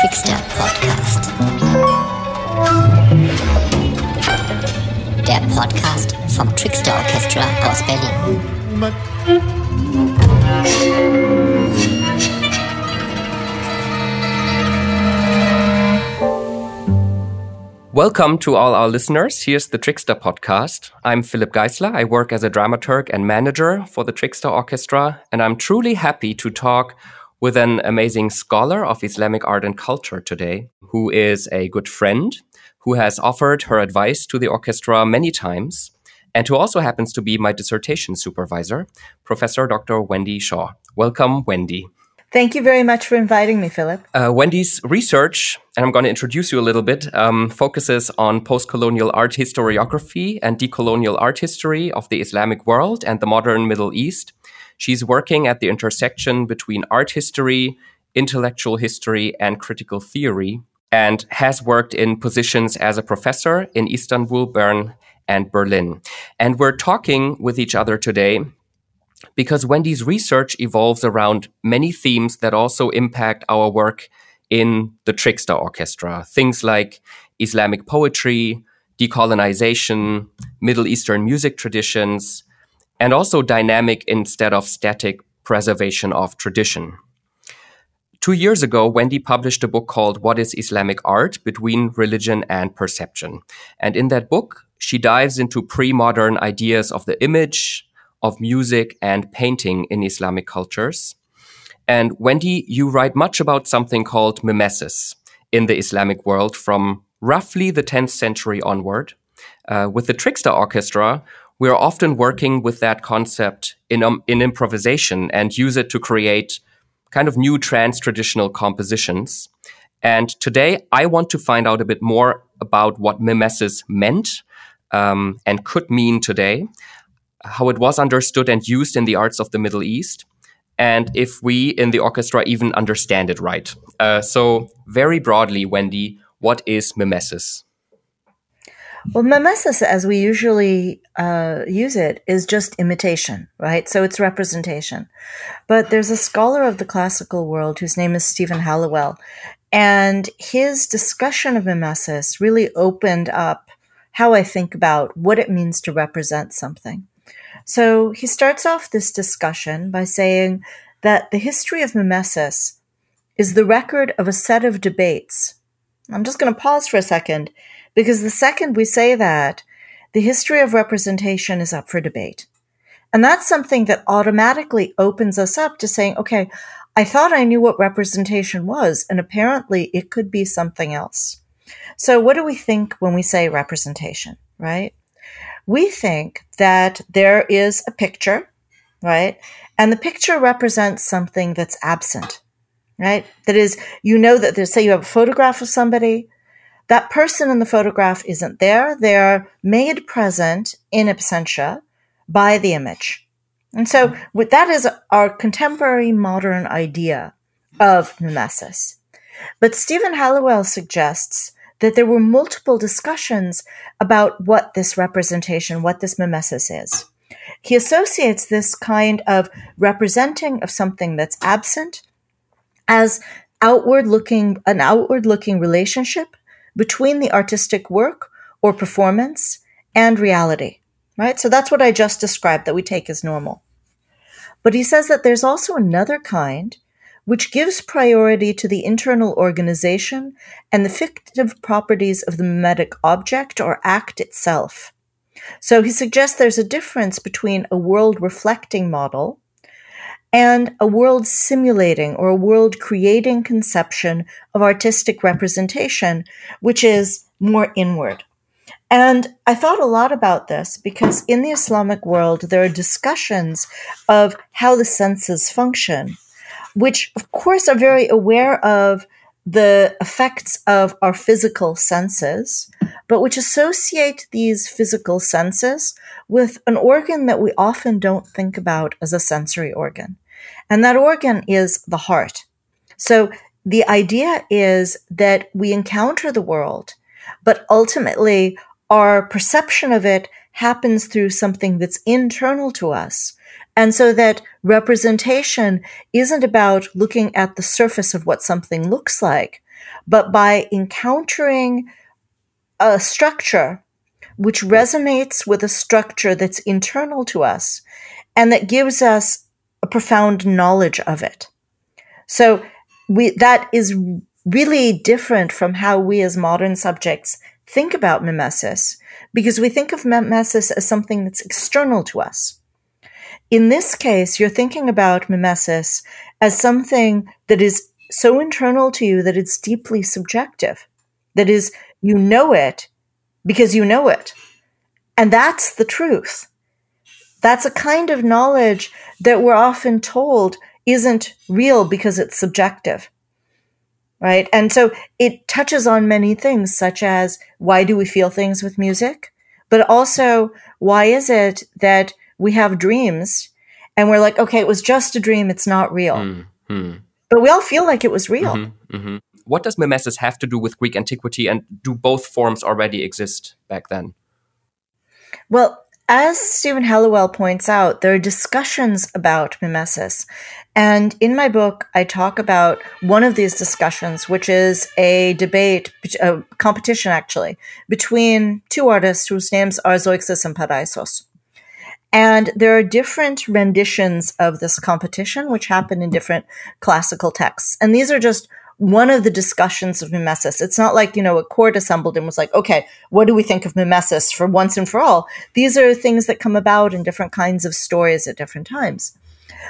Trickster Podcast. Der Podcast vom Trickster Orchestra aus Berlin. Welcome to all our listeners. Here's the Trickster podcast. I'm Philip Geisler. I work as a dramaturg and manager for the Trickster Orchestra, and I'm truly happy to talk with an amazing scholar of Islamic art and culture today, who is a good friend, who has offered her advice to the orchestra many times, and who also happens to be my dissertation supervisor, Professor Dr. Wendy Shaw. Welcome, Wendy. Thank you very much for inviting me, Philip. Uh, Wendy's research, and I'm going to introduce you a little bit, um, focuses on post colonial art historiography and decolonial art history of the Islamic world and the modern Middle East. She's working at the intersection between art history, intellectual history, and critical theory, and has worked in positions as a professor in Istanbul, Bern, and Berlin. And we're talking with each other today because Wendy's research evolves around many themes that also impact our work in the Trickster Orchestra. Things like Islamic poetry, decolonization, Middle Eastern music traditions, and also dynamic instead of static preservation of tradition. Two years ago, Wendy published a book called What is Islamic Art Between Religion and Perception. And in that book, she dives into pre modern ideas of the image, of music and painting in Islamic cultures. And Wendy, you write much about something called mimesis in the Islamic world from roughly the 10th century onward. Uh, with the Trickster Orchestra, we are often working with that concept in, um, in improvisation and use it to create kind of new trans traditional compositions. And today I want to find out a bit more about what mimesis meant um, and could mean today how it was understood and used in the arts of the Middle East, and if we in the orchestra even understand it right. Uh, so, very broadly, Wendy, what is mimesis? Well, mimesis, as we usually uh, use it, is just imitation, right? So it's representation. But there's a scholar of the classical world whose name is Stephen Halliwell, and his discussion of mimesis really opened up how I think about what it means to represent something. So he starts off this discussion by saying that the history of mimesis is the record of a set of debates. I'm just going to pause for a second because the second we say that, the history of representation is up for debate. And that's something that automatically opens us up to saying, okay, I thought I knew what representation was, and apparently it could be something else. So, what do we think when we say representation, right? we think that there is a picture, right? And the picture represents something that's absent, right? That is, you know that there's, say you have a photograph of somebody, that person in the photograph isn't there. They're made present in absentia by the image. And so with, that is our contemporary modern idea of mimesis. But Stephen Halliwell suggests that there were multiple discussions about what this representation, what this mimesis is. He associates this kind of representing of something that's absent as outward looking, an outward looking relationship between the artistic work or performance and reality, right? So that's what I just described that we take as normal. But he says that there's also another kind which gives priority to the internal organization and the fictive properties of the mimetic object or act itself. So he suggests there's a difference between a world reflecting model and a world simulating or a world creating conception of artistic representation, which is more inward. And I thought a lot about this because in the Islamic world, there are discussions of how the senses function which of course are very aware of the effects of our physical senses, but which associate these physical senses with an organ that we often don't think about as a sensory organ. And that organ is the heart. So the idea is that we encounter the world, but ultimately our perception of it happens through something that's internal to us. And so that representation isn't about looking at the surface of what something looks like, but by encountering a structure which resonates with a structure that's internal to us and that gives us a profound knowledge of it. So we, that is really different from how we as modern subjects think about mimesis because we think of mimesis as something that's external to us. In this case, you're thinking about mimesis as something that is so internal to you that it's deeply subjective. That is, you know it because you know it. And that's the truth. That's a kind of knowledge that we're often told isn't real because it's subjective. Right. And so it touches on many things, such as why do we feel things with music? But also, why is it that we have dreams and we're like, okay, it was just a dream. It's not real. Mm-hmm. But we all feel like it was real. Mm-hmm. Mm-hmm. What does mimesis have to do with Greek antiquity? And do both forms already exist back then? Well, as Stephen Halliwell points out, there are discussions about mimesis. And in my book, I talk about one of these discussions, which is a debate, a competition actually, between two artists whose names are Zeuxis and Parrhasius. And there are different renditions of this competition, which happen in different classical texts. And these are just one of the discussions of mimesis. It's not like, you know, a court assembled and was like, okay, what do we think of mimesis for once and for all? These are things that come about in different kinds of stories at different times.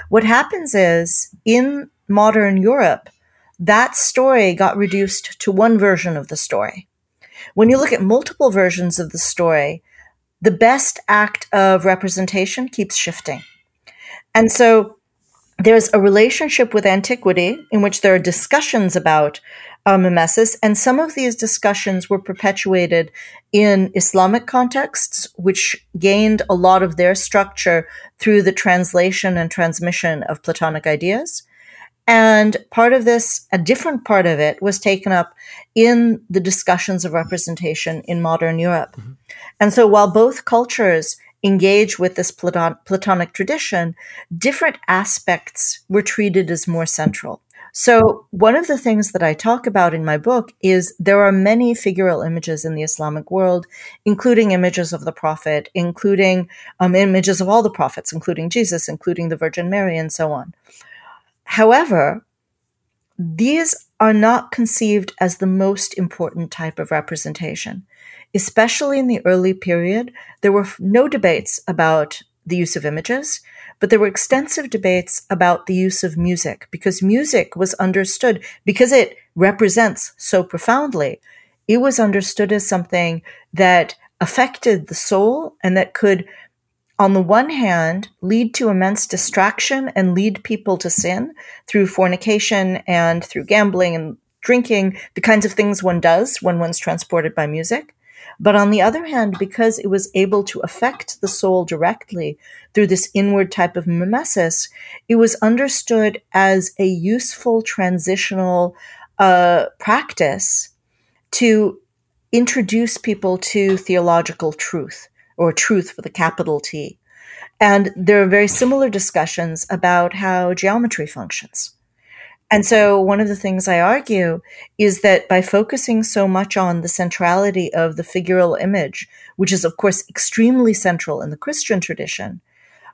What happens is in modern Europe, that story got reduced to one version of the story. When you look at multiple versions of the story, the best act of representation keeps shifting. And so there's a relationship with antiquity in which there are discussions about uh, mimesis, and some of these discussions were perpetuated in Islamic contexts, which gained a lot of their structure through the translation and transmission of Platonic ideas. And part of this, a different part of it, was taken up in the discussions of representation in modern Europe. Mm-hmm. And so while both cultures engage with this Platon- Platonic tradition, different aspects were treated as more central. So, one of the things that I talk about in my book is there are many figural images in the Islamic world, including images of the Prophet, including um, images of all the prophets, including Jesus, including the Virgin Mary, and so on. However, these are not conceived as the most important type of representation. Especially in the early period, there were no debates about the use of images, but there were extensive debates about the use of music because music was understood because it represents so profoundly. It was understood as something that affected the soul and that could, on the one hand, lead to immense distraction and lead people to sin through fornication and through gambling and drinking, the kinds of things one does when one's transported by music. But on the other hand, because it was able to affect the soul directly through this inward type of mimesis, it was understood as a useful transitional uh, practice to introduce people to theological truth or truth with a capital T. And there are very similar discussions about how geometry functions. And so, one of the things I argue is that by focusing so much on the centrality of the figural image, which is, of course, extremely central in the Christian tradition,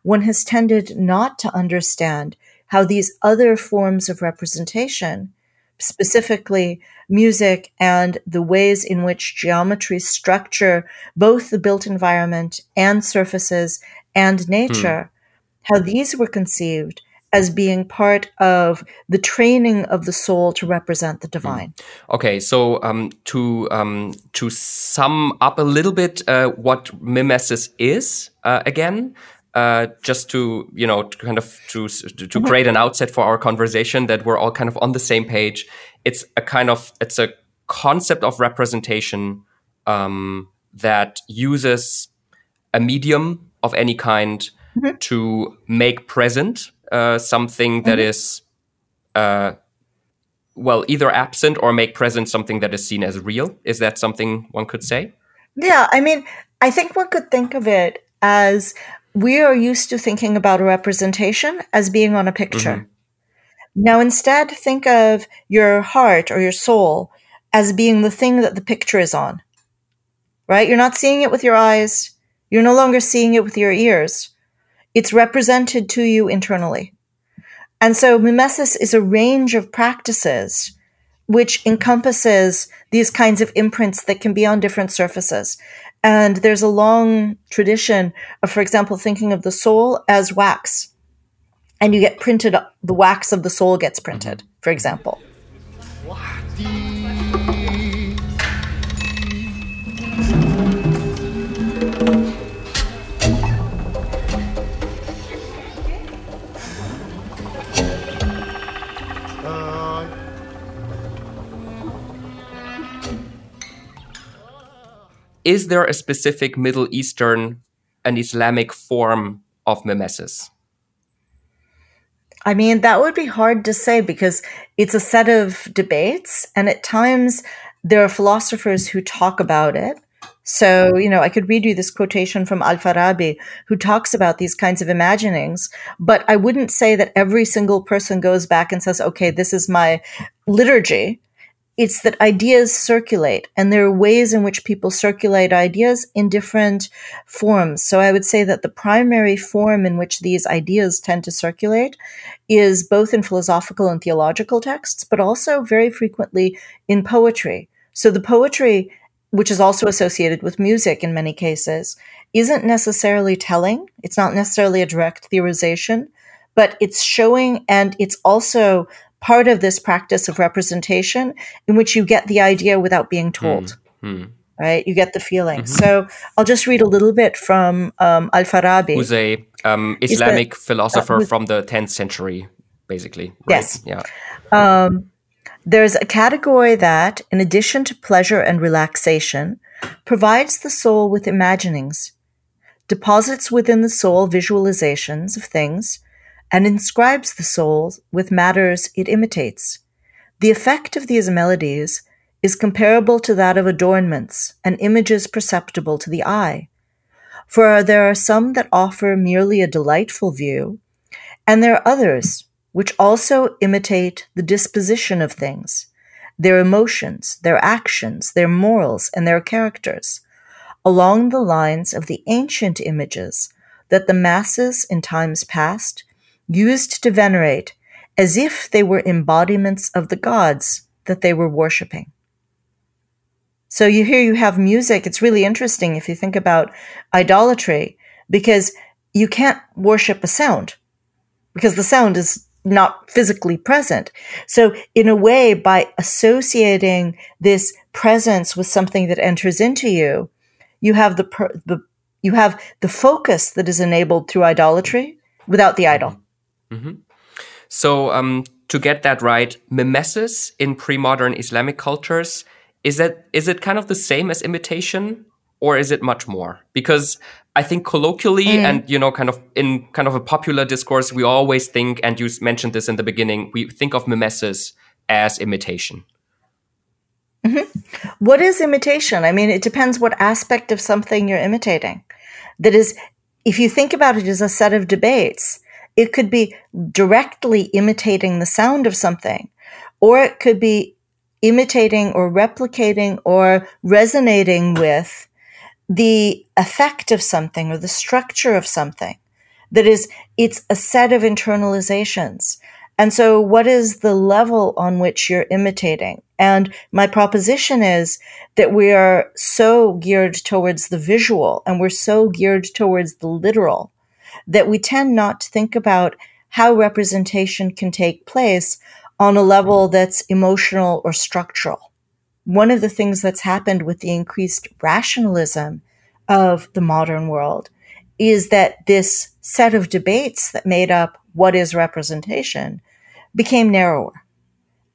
one has tended not to understand how these other forms of representation, specifically music and the ways in which geometry structure both the built environment and surfaces and nature, hmm. how these were conceived as being part of the training of the soul to represent the divine. Hmm. Okay, so um, to um, to sum up a little bit uh, what mimesis is uh, again. Uh, just to you know to kind of to to mm-hmm. create an outset for our conversation that we're all kind of on the same page it's a kind of it's a concept of representation um, that uses a medium of any kind mm-hmm. to make present uh, something that mm-hmm. is, uh, well, either absent or make present something that is seen as real. Is that something one could say? Yeah, I mean, I think one could think of it as we are used to thinking about a representation as being on a picture. Mm-hmm. Now, instead, think of your heart or your soul as being the thing that the picture is on, right? You're not seeing it with your eyes. You're no longer seeing it with your ears. It's represented to you internally. And so mimesis is a range of practices which encompasses these kinds of imprints that can be on different surfaces. And there's a long tradition of, for example, thinking of the soul as wax. And you get printed, the wax of the soul gets printed, mm-hmm. for example. Is there a specific Middle Eastern and Islamic form of mimesis? I mean, that would be hard to say because it's a set of debates, and at times there are philosophers who talk about it. So, you know, I could read you this quotation from Al Farabi, who talks about these kinds of imaginings, but I wouldn't say that every single person goes back and says, okay, this is my liturgy. It's that ideas circulate and there are ways in which people circulate ideas in different forms. So I would say that the primary form in which these ideas tend to circulate is both in philosophical and theological texts, but also very frequently in poetry. So the poetry, which is also associated with music in many cases, isn't necessarily telling. It's not necessarily a direct theorization, but it's showing and it's also part of this practice of representation in which you get the idea without being told. Mm-hmm. Right, you get the feeling. Mm-hmm. So I'll just read a little bit from um, Al Farabi, who's a um, Islamic philosopher uh, from the 10th century, basically. Right? Yes. Yeah. Um, there's a category that, in addition to pleasure and relaxation, provides the soul with imaginings, deposits within the soul visualizations of things, and inscribes the soul with matters it imitates. The effect of these melodies is comparable to that of adornments and images perceptible to the eye. For there are some that offer merely a delightful view, and there are others which also imitate the disposition of things, their emotions, their actions, their morals, and their characters, along the lines of the ancient images that the masses in times past used to venerate as if they were embodiments of the gods that they were worshiping. So you here you have music. It's really interesting if you think about idolatry because you can't worship a sound because the sound is not physically present. So in a way, by associating this presence with something that enters into you, you have the, the you have the focus that is enabled through idolatry without the idol. Mm-hmm. So um, to get that right, mimesis in pre-modern Islamic cultures is that is it kind of the same as imitation, or is it much more? Because I think colloquially mm. and you know, kind of in kind of a popular discourse, we always think, and you mentioned this in the beginning, we think of mimesis as imitation. Mm-hmm. What is imitation? I mean, it depends what aspect of something you're imitating. That is, if you think about it as a set of debates, it could be directly imitating the sound of something, or it could be imitating or replicating or resonating with the effect of something or the structure of something. That is, it's a set of internalizations. And so, what is the level on which you're imitating? And my proposition is that we are so geared towards the visual and we're so geared towards the literal that we tend not to think about how representation can take place on a level that's emotional or structural. One of the things that's happened with the increased rationalism of the modern world is that this set of debates that made up what is representation became narrower.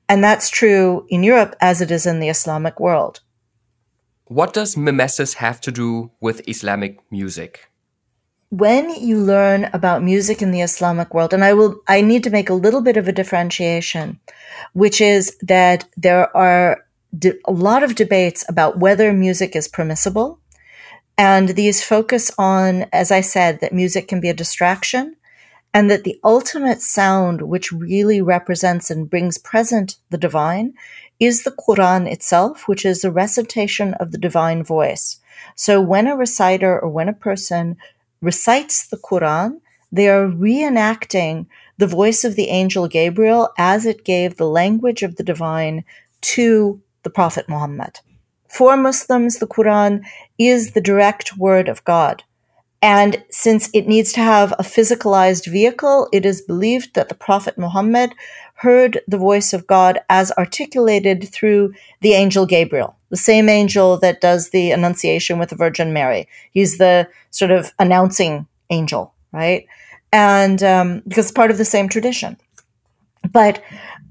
And that's true in Europe as it is in the Islamic world. What does mimesis have to do with Islamic music? When you learn about music in the Islamic world, and I will, I need to make a little bit of a differentiation, which is that there are de- a lot of debates about whether music is permissible. And these focus on, as I said, that music can be a distraction and that the ultimate sound which really represents and brings present the divine is the Quran itself, which is a recitation of the divine voice. So when a reciter or when a person recites the Quran, they are reenacting the voice of the angel Gabriel as it gave the language of the divine to the Prophet Muhammad. For Muslims, the Quran is the direct word of God. And since it needs to have a physicalized vehicle, it is believed that the Prophet Muhammad heard the voice of God as articulated through the angel Gabriel, the same angel that does the annunciation with the Virgin Mary. He's the sort of announcing angel, right? And um, because it's part of the same tradition. But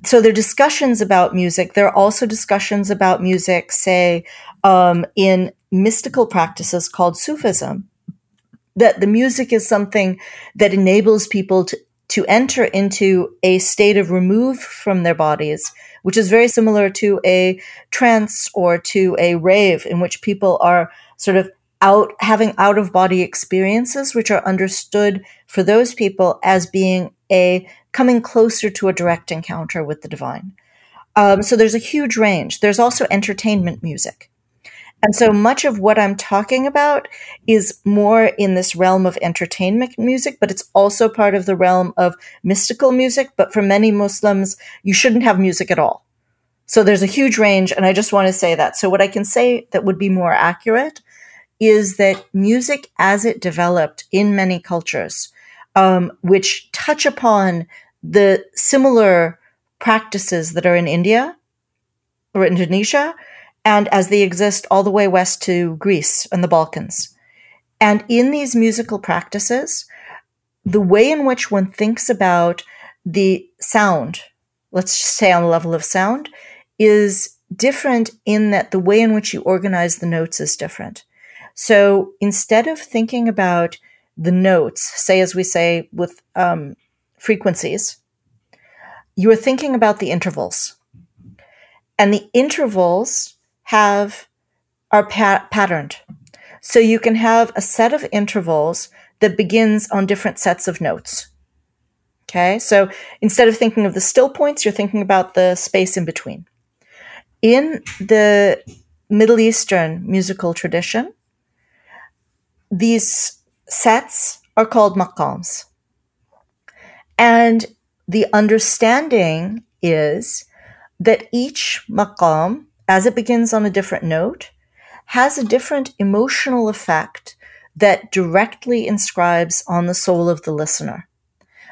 so there are discussions about music. There are also discussions about music, say, um, in mystical practices called Sufism, that the music is something that enables people to, to enter into a state of remove from their bodies, which is very similar to a trance or to a rave in which people are sort of out having out of body experiences, which are understood for those people as being a coming closer to a direct encounter with the divine. Um, so there's a huge range. There's also entertainment music. And so much of what I'm talking about is more in this realm of entertainment music, but it's also part of the realm of mystical music. But for many Muslims, you shouldn't have music at all. So there's a huge range, and I just want to say that. So, what I can say that would be more accurate is that music, as it developed in many cultures, um, which touch upon the similar practices that are in India or Indonesia, and as they exist all the way west to Greece and the Balkans. And in these musical practices, the way in which one thinks about the sound, let's say on the level of sound, is different in that the way in which you organize the notes is different. So instead of thinking about the notes, say as we say with um, frequencies, you are thinking about the intervals. And the intervals have are pa- patterned. So you can have a set of intervals that begins on different sets of notes. Okay, so instead of thinking of the still points, you're thinking about the space in between. In the Middle Eastern musical tradition, these sets are called maqams. And the understanding is that each maqam as it begins on a different note, has a different emotional effect that directly inscribes on the soul of the listener.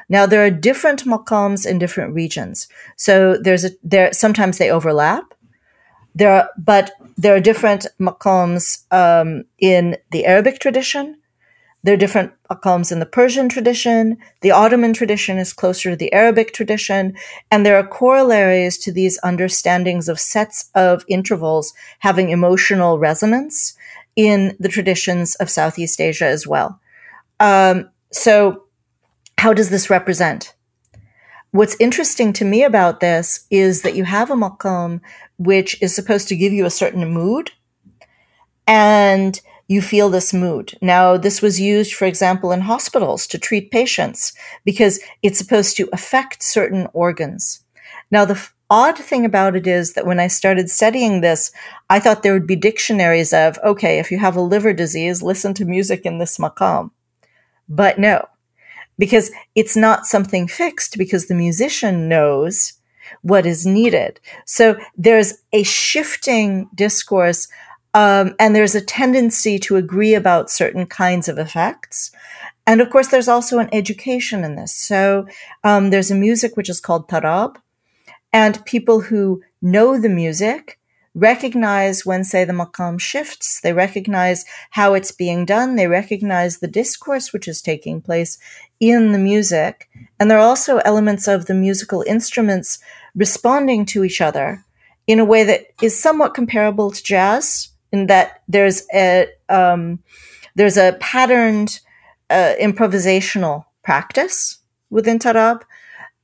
Now there are different maqams in different regions. So there's a there sometimes they overlap. There are but there are different maqams um, in the Arabic tradition, there are different maqams in the Persian tradition. The Ottoman tradition is closer to the Arabic tradition. And there are corollaries to these understandings of sets of intervals having emotional resonance in the traditions of Southeast Asia as well. Um, so, how does this represent? What's interesting to me about this is that you have a maqam which is supposed to give you a certain mood. And you feel this mood. Now, this was used, for example, in hospitals to treat patients because it's supposed to affect certain organs. Now, the f- odd thing about it is that when I started studying this, I thought there would be dictionaries of, okay, if you have a liver disease, listen to music in this maqam. But no, because it's not something fixed because the musician knows what is needed. So there's a shifting discourse um, and there's a tendency to agree about certain kinds of effects. And of course, there's also an education in this. So um, there's a music which is called tarab, and people who know the music recognize when, say, the maqam shifts. They recognize how it's being done. They recognize the discourse which is taking place in the music. And there are also elements of the musical instruments responding to each other in a way that is somewhat comparable to jazz in that there's a um, there's a patterned uh, improvisational practice within tarab,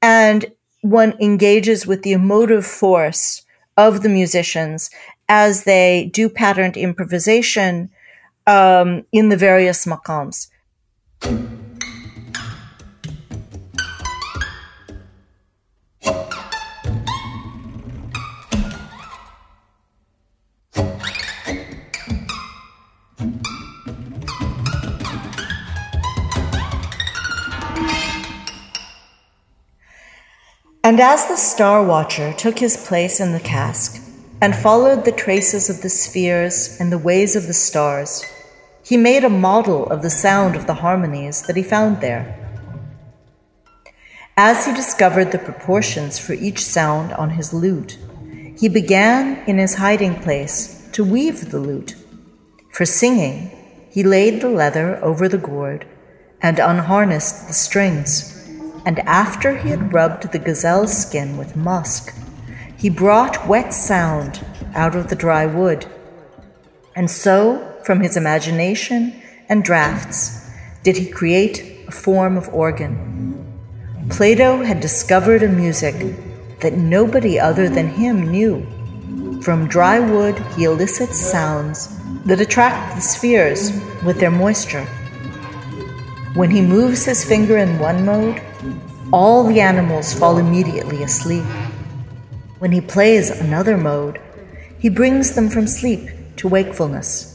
and one engages with the emotive force of the musicians as they do patterned improvisation um, in the various maqams. And as the star watcher took his place in the cask and followed the traces of the spheres and the ways of the stars, he made a model of the sound of the harmonies that he found there. As he discovered the proportions for each sound on his lute, he began in his hiding place to weave the lute. For singing, he laid the leather over the gourd and unharnessed the strings and after he had rubbed the gazelle's skin with musk, he brought wet sound out of the dry wood. And so, from his imagination and drafts, did he create a form of organ. Plato had discovered a music that nobody other than him knew. From dry wood, he elicits sounds that attract the spheres with their moisture. When he moves his finger in one mode, all the animals fall immediately asleep. When he plays another mode, he brings them from sleep to wakefulness.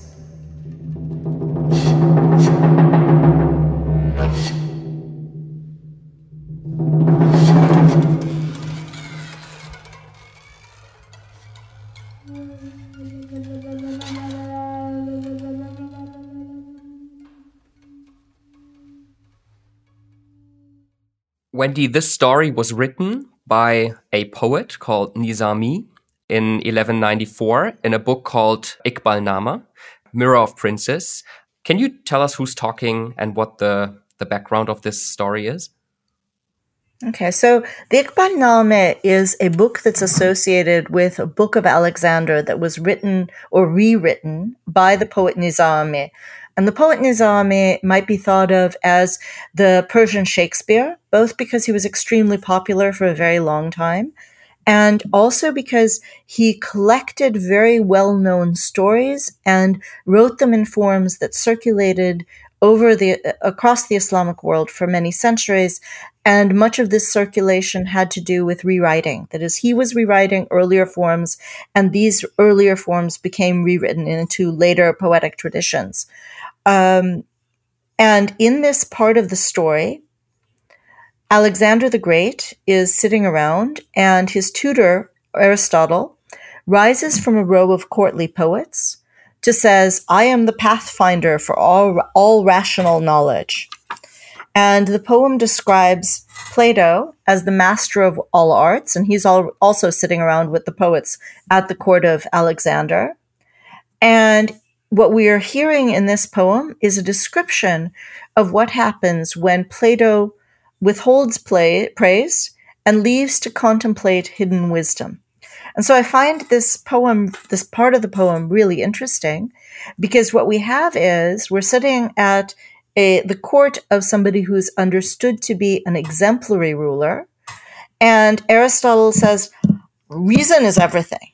Wendy, this story was written by a poet called Nizami in 1194 in a book called Iqbal Nama, Mirror of Princes. Can you tell us who's talking and what the, the background of this story is? Okay, so the Iqbal Nama is a book that's associated with a book of Alexander that was written or rewritten by the poet Nizami. And the poet Nizami might be thought of as the Persian Shakespeare, both because he was extremely popular for a very long time, and also because he collected very well known stories and wrote them in forms that circulated over the across the Islamic world for many centuries and much of this circulation had to do with rewriting that is he was rewriting earlier forms and these earlier forms became rewritten into later poetic traditions um, and in this part of the story, Alexander the Great is sitting around, and his tutor, Aristotle, rises from a row of courtly poets to says, I am the pathfinder for all, all rational knowledge. And the poem describes Plato as the master of all arts, and he's all, also sitting around with the poets at the court of Alexander. And what we are hearing in this poem is a description of what happens when Plato withholds play, praise and leaves to contemplate hidden wisdom. And so I find this poem, this part of the poem, really interesting because what we have is we're sitting at a, the court of somebody who's understood to be an exemplary ruler. And Aristotle says, reason is everything.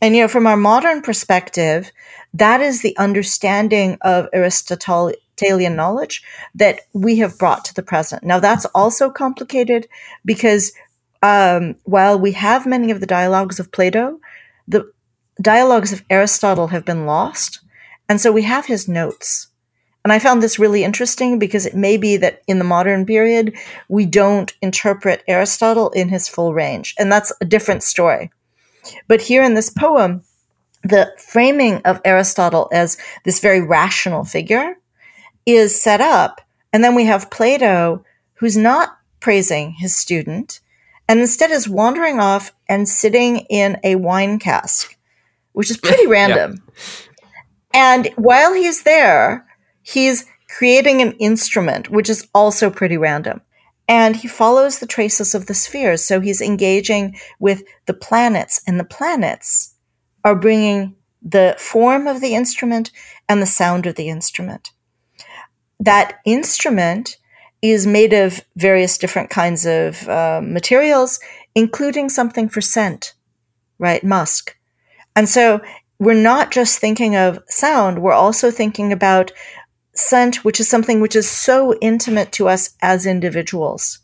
And, you know, from our modern perspective, that is the understanding of Aristotelian knowledge that we have brought to the present. Now, that's also complicated because um, while we have many of the dialogues of Plato, the dialogues of Aristotle have been lost. And so we have his notes. And I found this really interesting because it may be that in the modern period, we don't interpret Aristotle in his full range. And that's a different story. But here in this poem, the framing of Aristotle as this very rational figure is set up. And then we have Plato, who's not praising his student, and instead is wandering off and sitting in a wine cask, which is pretty random. Yeah. And while he's there, he's creating an instrument, which is also pretty random. And he follows the traces of the spheres. So he's engaging with the planets, and the planets are bringing the form of the instrument and the sound of the instrument. That instrument is made of various different kinds of uh, materials, including something for scent, right? Musk. And so we're not just thinking of sound, we're also thinking about scent, which is something which is so intimate to us as individuals.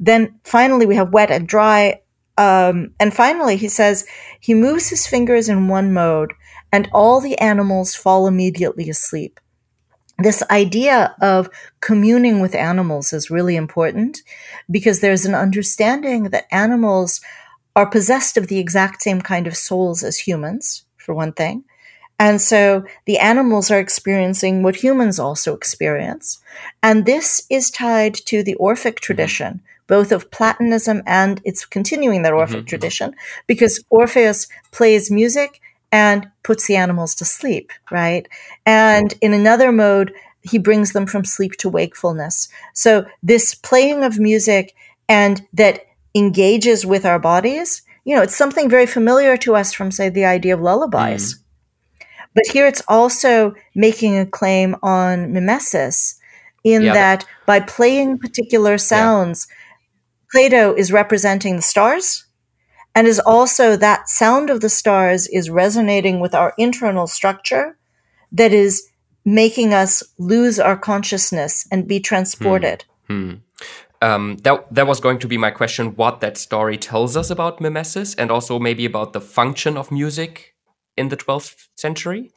Then finally, we have wet and dry. Um, and finally, he says he moves his fingers in one mode, and all the animals fall immediately asleep. this idea of communing with animals is really important because there's an understanding that animals are possessed of the exact same kind of souls as humans, for one thing. And so the animals are experiencing what humans also experience. And this is tied to the Orphic mm-hmm. tradition, mm-hmm. both of Platonism and it's continuing that Orphic mm-hmm. tradition, because Orpheus plays music and puts the animals to sleep, right? And in another mode, he brings them from sleep to wakefulness. So this playing of music and that engages with our bodies, you know, it's something very familiar to us from, say, the idea of lullabies. Mm. But here it's also making a claim on mimesis in yeah. that by playing particular sounds, yeah. Plato is representing the stars and is also that sound of the stars is resonating with our internal structure that is making us lose our consciousness and be transported. Hmm. Hmm. Um, that that was going to be my question: what that story tells us about mimesis, and also maybe about the function of music in the 12th century.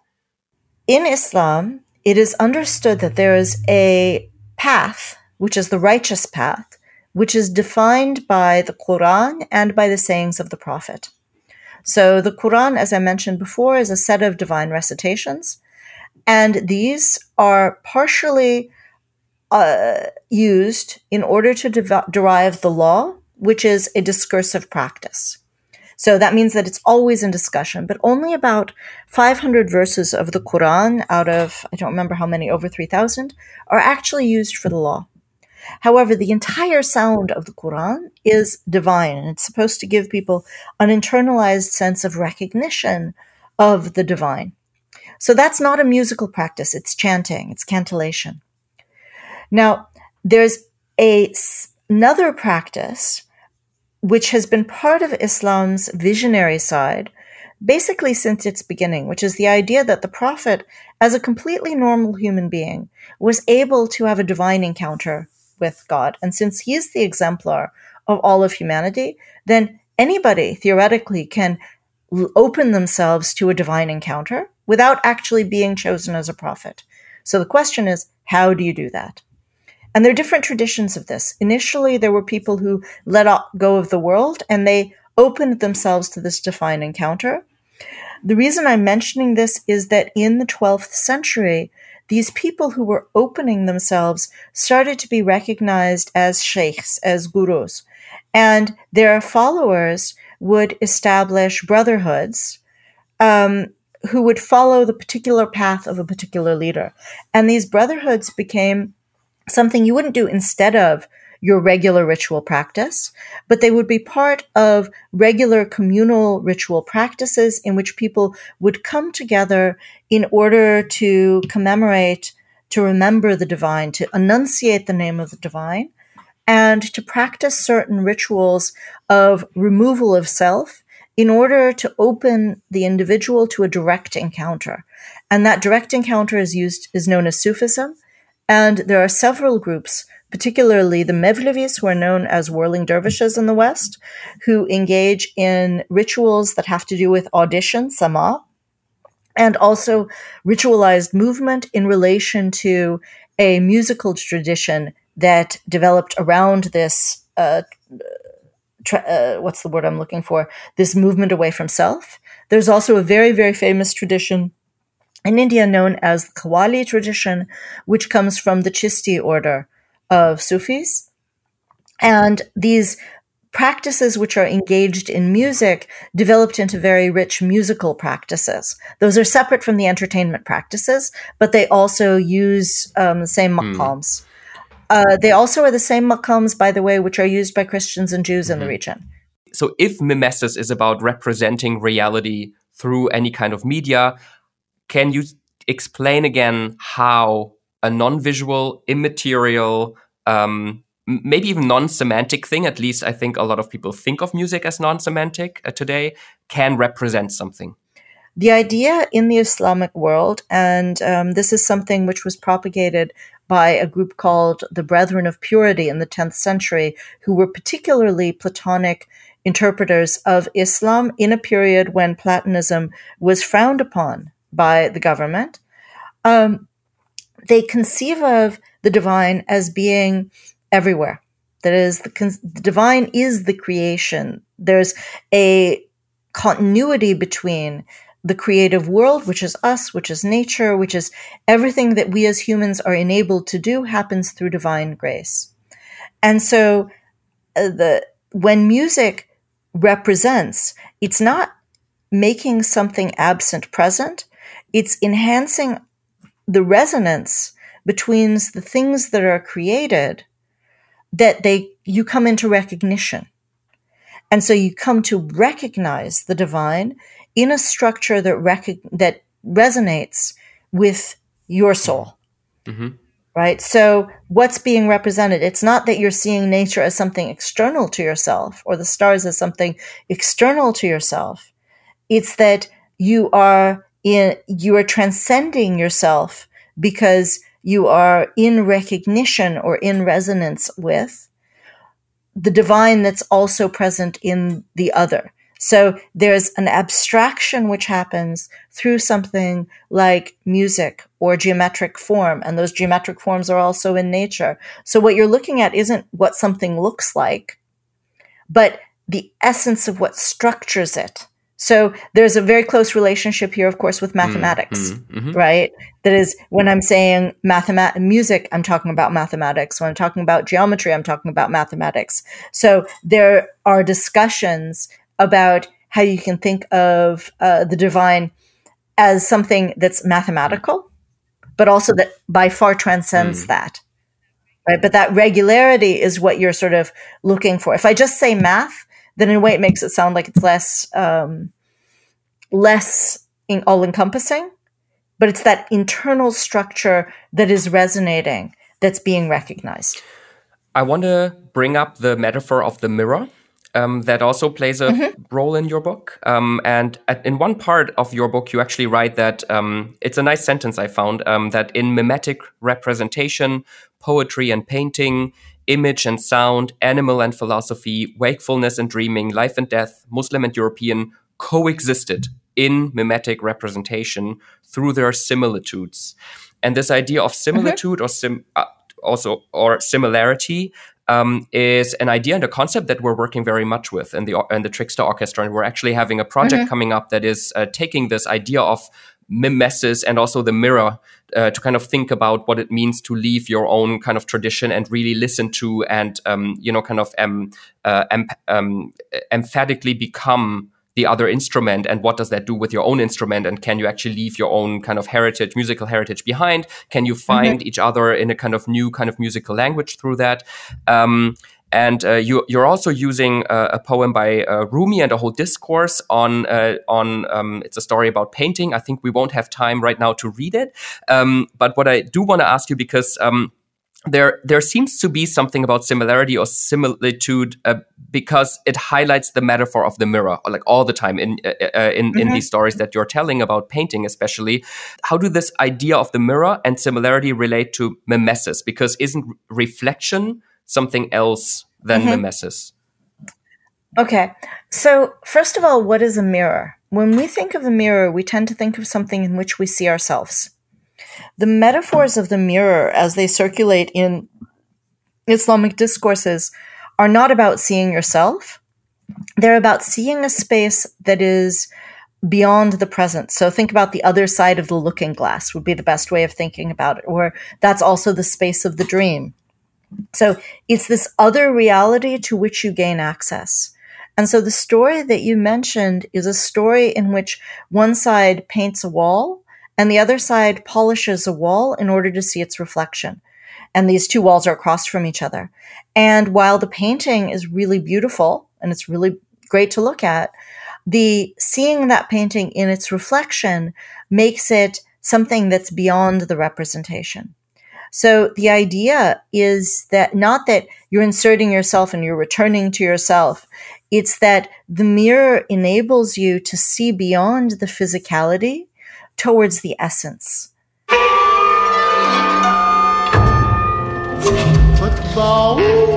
In Islam, it is understood that there is a path, which is the righteous path, which is defined by the Quran and by the sayings of the Prophet. So the Quran, as I mentioned before, is a set of divine recitations, and these are partially uh, used in order to de- derive the law, which is a discursive practice. So that means that it's always in discussion, but only about 500 verses of the Quran out of, I don't remember how many, over 3,000, are actually used for the law. However, the entire sound of the Quran is divine and it's supposed to give people an internalized sense of recognition of the divine. So that's not a musical practice, it's chanting, it's cantillation. Now, there's a, another practice which has been part of Islam's visionary side basically since its beginning, which is the idea that the Prophet, as a completely normal human being, was able to have a divine encounter with God. And since he is the exemplar of all of humanity, then anybody theoretically can open themselves to a divine encounter without actually being chosen as a prophet. So the question is, how do you do that? And there are different traditions of this. Initially, there were people who let go of the world and they opened themselves to this divine encounter. The reason I'm mentioning this is that in the 12th century, these people who were opening themselves started to be recognized as sheikhs, as gurus, and their followers would establish brotherhoods um, who would follow the particular path of a particular leader. And these brotherhoods became something you wouldn't do instead of your regular ritual practice, but they would be part of regular communal ritual practices in which people would come together in order to commemorate, to remember the divine, to enunciate the name of the divine, and to practice certain rituals of removal of self in order to open the individual to a direct encounter. And that direct encounter is used, is known as Sufism. And there are several groups particularly the Mevlevis, who are known as whirling dervishes in the West, who engage in rituals that have to do with audition, sama, and also ritualized movement in relation to a musical tradition that developed around this. Uh, uh, what's the word I'm looking for? This movement away from self. There's also a very, very famous tradition in India known as the Qawwali tradition, which comes from the Chishti order, of Sufis. And these practices which are engaged in music developed into very rich musical practices. Those are separate from the entertainment practices, but they also use um, the same hmm. maqams. Mm. Uh, they also are the same maqams, by the way, which are used by Christians and Jews mm-hmm. in the mm-hmm. region. So, if mimesis is about representing reality through any kind of media, can you explain again how a non-visual, immaterial, um, maybe even non-semantic thing. At least I think a lot of people think of music as non-semantic uh, today. Can represent something. The idea in the Islamic world, and um, this is something which was propagated by a group called the Brethren of Purity in the 10th century, who were particularly Platonic interpreters of Islam in a period when Platonism was frowned upon by the government. Um, they conceive of the divine as being everywhere. That is, the, the divine is the creation. There's a continuity between the creative world, which is us, which is nature, which is everything that we as humans are enabled to do happens through divine grace. And so uh, the when music represents, it's not making something absent present, it's enhancing the resonance between the things that are created that they you come into recognition. And so you come to recognize the divine in a structure that rec- that resonates with your soul. Mm-hmm. Right? So what's being represented? It's not that you're seeing nature as something external to yourself or the stars as something external to yourself. It's that you are in you are transcending yourself because you are in recognition or in resonance with the divine that's also present in the other. So there's an abstraction which happens through something like music or geometric form, and those geometric forms are also in nature. So what you're looking at isn't what something looks like, but the essence of what structures it. So there's a very close relationship here, of course, with mm, mathematics, mm-hmm, mm-hmm. right? That is, when I'm saying mathemat- music, I'm talking about mathematics. When I'm talking about geometry, I'm talking about mathematics. So there are discussions about how you can think of uh, the divine as something that's mathematical, but also that by far transcends mm. that. Right. But that regularity is what you're sort of looking for. If I just say math, then in a way it makes it sound like it's less um, less in all encompassing, but it's that internal structure that is resonating that's being recognized. I want to bring up the metaphor of the mirror. Um, that also plays a mm-hmm. role in your book. Um, and at, in one part of your book, you actually write that um, it's a nice sentence I found um, that in mimetic representation, poetry and painting, image and sound, animal and philosophy, wakefulness and dreaming, life and death, Muslim and European coexisted in mimetic representation through their similitudes. And this idea of similitude mm-hmm. or sim, uh, also or similarity um, is an idea and a concept that we're working very much with in the in the Trickster Orchestra, and we're actually having a project mm-hmm. coming up that is uh, taking this idea of mimesis and also the mirror uh, to kind of think about what it means to leave your own kind of tradition and really listen to and um, you know kind of um, uh, um, emphatically become the other instrument and what does that do with your own instrument and can you actually leave your own kind of heritage musical heritage behind can you find mm-hmm. each other in a kind of new kind of musical language through that um, and uh, you, are also using uh, a poem by uh, Rumi and a whole discourse on uh, on um, it's a story about painting. I think we won't have time right now to read it, um, but what I do want to ask you because. Um, there, there seems to be something about similarity or similitude uh, because it highlights the metaphor of the mirror, like all the time in uh, in, mm-hmm. in these stories that you're telling about painting, especially. How do this idea of the mirror and similarity relate to mimesis? Because isn't reflection something else than mm-hmm. mimesis. Okay. So, first of all, what is a mirror? When we think of the mirror, we tend to think of something in which we see ourselves. The metaphors of the mirror, as they circulate in Islamic discourses, are not about seeing yourself. They're about seeing a space that is beyond the present. So think about the other side of the looking glass would be the best way of thinking about it. Or that's also the space of the dream. So it's this other reality to which you gain access. And so the story that you mentioned is a story in which one side paints a wall and the other side polishes a wall in order to see its reflection. And these two walls are across from each other. And while the painting is really beautiful and it's really great to look at, the seeing that painting in its reflection makes it something that's beyond the representation. So the idea is that not that you're inserting yourself and you're returning to yourself. It's that the mirror enables you to see beyond the physicality towards the essence. Football.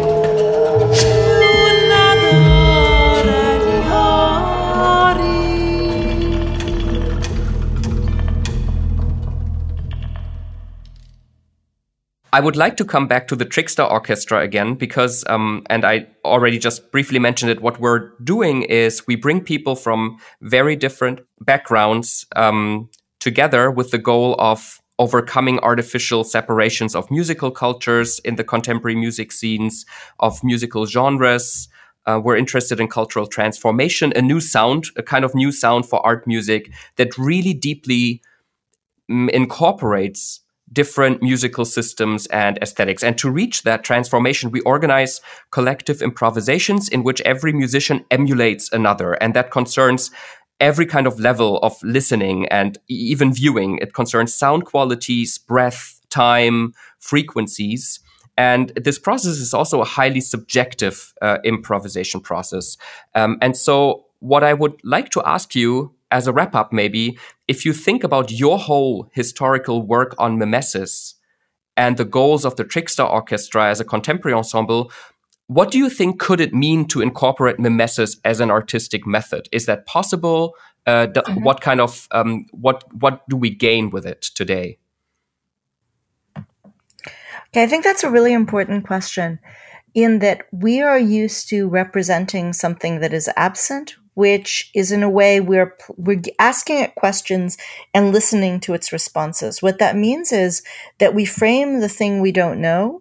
I would like to come back to the Trickster Orchestra again because, um, and I already just briefly mentioned it. What we're doing is we bring people from very different backgrounds um, together with the goal of overcoming artificial separations of musical cultures in the contemporary music scenes, of musical genres. Uh, we're interested in cultural transformation, a new sound, a kind of new sound for art music that really deeply mm, incorporates different musical systems and aesthetics. And to reach that transformation, we organize collective improvisations in which every musician emulates another. And that concerns every kind of level of listening and even viewing. It concerns sound qualities, breath, time, frequencies. And this process is also a highly subjective uh, improvisation process. Um, and so, what I would like to ask you as a wrap up, maybe, if you think about your whole historical work on mimesis and the goals of the Trickster Orchestra as a contemporary ensemble, what do you think could it mean to incorporate mimesis as an artistic method? Is that possible? Uh, mm -hmm. What kind of um, what what do we gain with it today? Okay, I think that's a really important question. In that we are used to representing something that is absent, which is in a way we're we're asking it questions and listening to its responses. What that means is that we frame the thing we don't know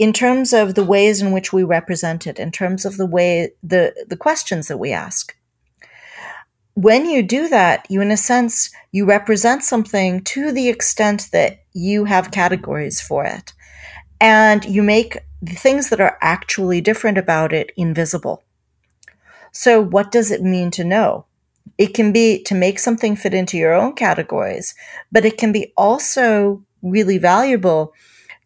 in terms of the ways in which we represent it, in terms of the way the the questions that we ask. When you do that, you in a sense you represent something to the extent that you have categories for it. And you make the things that are actually different about it invisible. So, what does it mean to know? It can be to make something fit into your own categories, but it can be also really valuable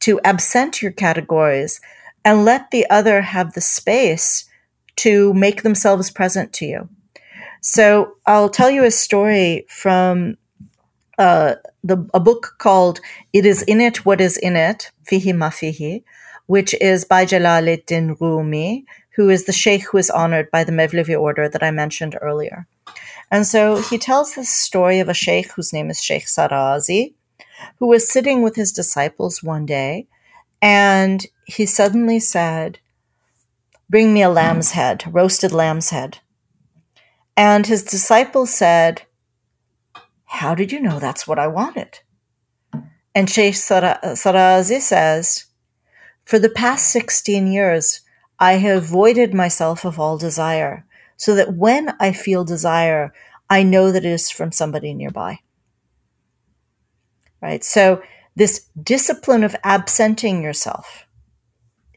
to absent your categories and let the other have the space to make themselves present to you. So, I'll tell you a story from uh, the, a book called It Is In It What Is In It, Fihi Mafihi, which is by Jalaluddin Rumi, who is the sheikh who is honored by the Mevlevi order that I mentioned earlier. And so he tells this story of a sheikh whose name is Sheikh Sarazi, who was sitting with his disciples one day, and he suddenly said, Bring me a lamb's head, roasted lamb's head. And his disciples said, How did you know that's what I wanted? And Sheikh Sarazi says, For the past 16 years, I have voided myself of all desire, so that when I feel desire, I know that it is from somebody nearby. Right? So, this discipline of absenting yourself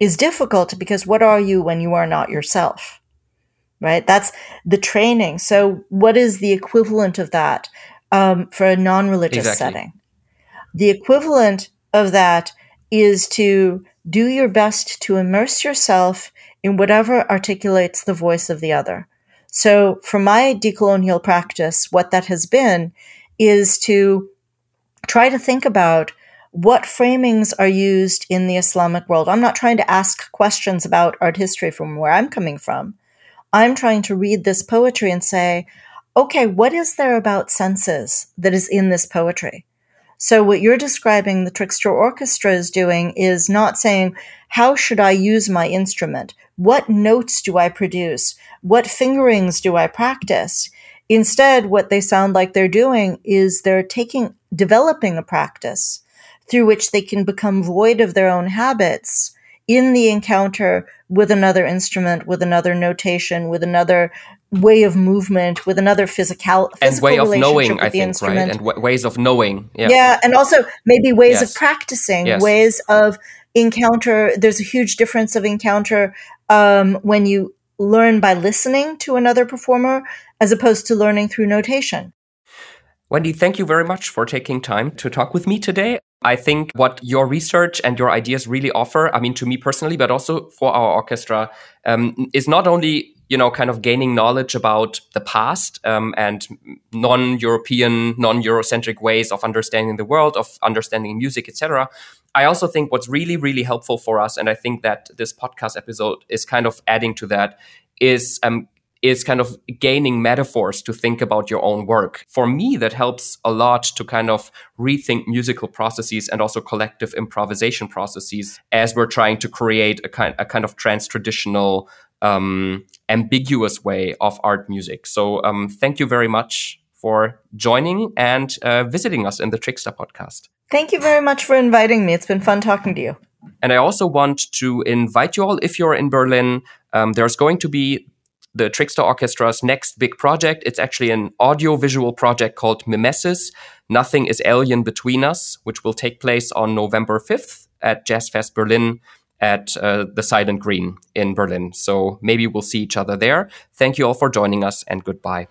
is difficult because what are you when you are not yourself? Right? That's the training. So, what is the equivalent of that um, for a non religious exactly. setting? The equivalent of that is to do your best to immerse yourself in whatever articulates the voice of the other. So, for my decolonial practice, what that has been is to try to think about what framings are used in the Islamic world. I'm not trying to ask questions about art history from where I'm coming from. I'm trying to read this poetry and say, okay, what is there about senses that is in this poetry? So what you're describing the Trickster Orchestra is doing is not saying, how should I use my instrument? What notes do I produce? What fingerings do I practice? Instead, what they sound like they're doing is they're taking, developing a practice through which they can become void of their own habits in the encounter with another instrument, with another notation, with another way of movement with another physical, physical and way of knowing i think right and w- ways of knowing yeah. yeah and also maybe ways yes. of practicing yes. ways of encounter there's a huge difference of encounter um, when you learn by listening to another performer as opposed to learning through notation wendy thank you very much for taking time to talk with me today I think what your research and your ideas really offer, I mean, to me personally, but also for our orchestra, um, is not only you know, kind of gaining knowledge about the past um, and non-European, non-Eurocentric ways of understanding the world, of understanding music, etc. I also think what's really, really helpful for us, and I think that this podcast episode is kind of adding to that, is um, is kind of gaining metaphors to think about your own work. For me, that helps a lot to kind of rethink musical processes and also collective improvisation processes as we're trying to create a kind, a kind of trans traditional, um, ambiguous way of art music. So um, thank you very much for joining and uh, visiting us in the Trickster podcast. Thank you very much for inviting me. It's been fun talking to you. And I also want to invite you all, if you're in Berlin, um, there's going to be the Trickster Orchestra's next big project. It's actually an audio visual project called Mimesis Nothing is Alien Between Us, which will take place on November 5th at Jazz Fest Berlin at uh, the Silent Green in Berlin. So maybe we'll see each other there. Thank you all for joining us and goodbye.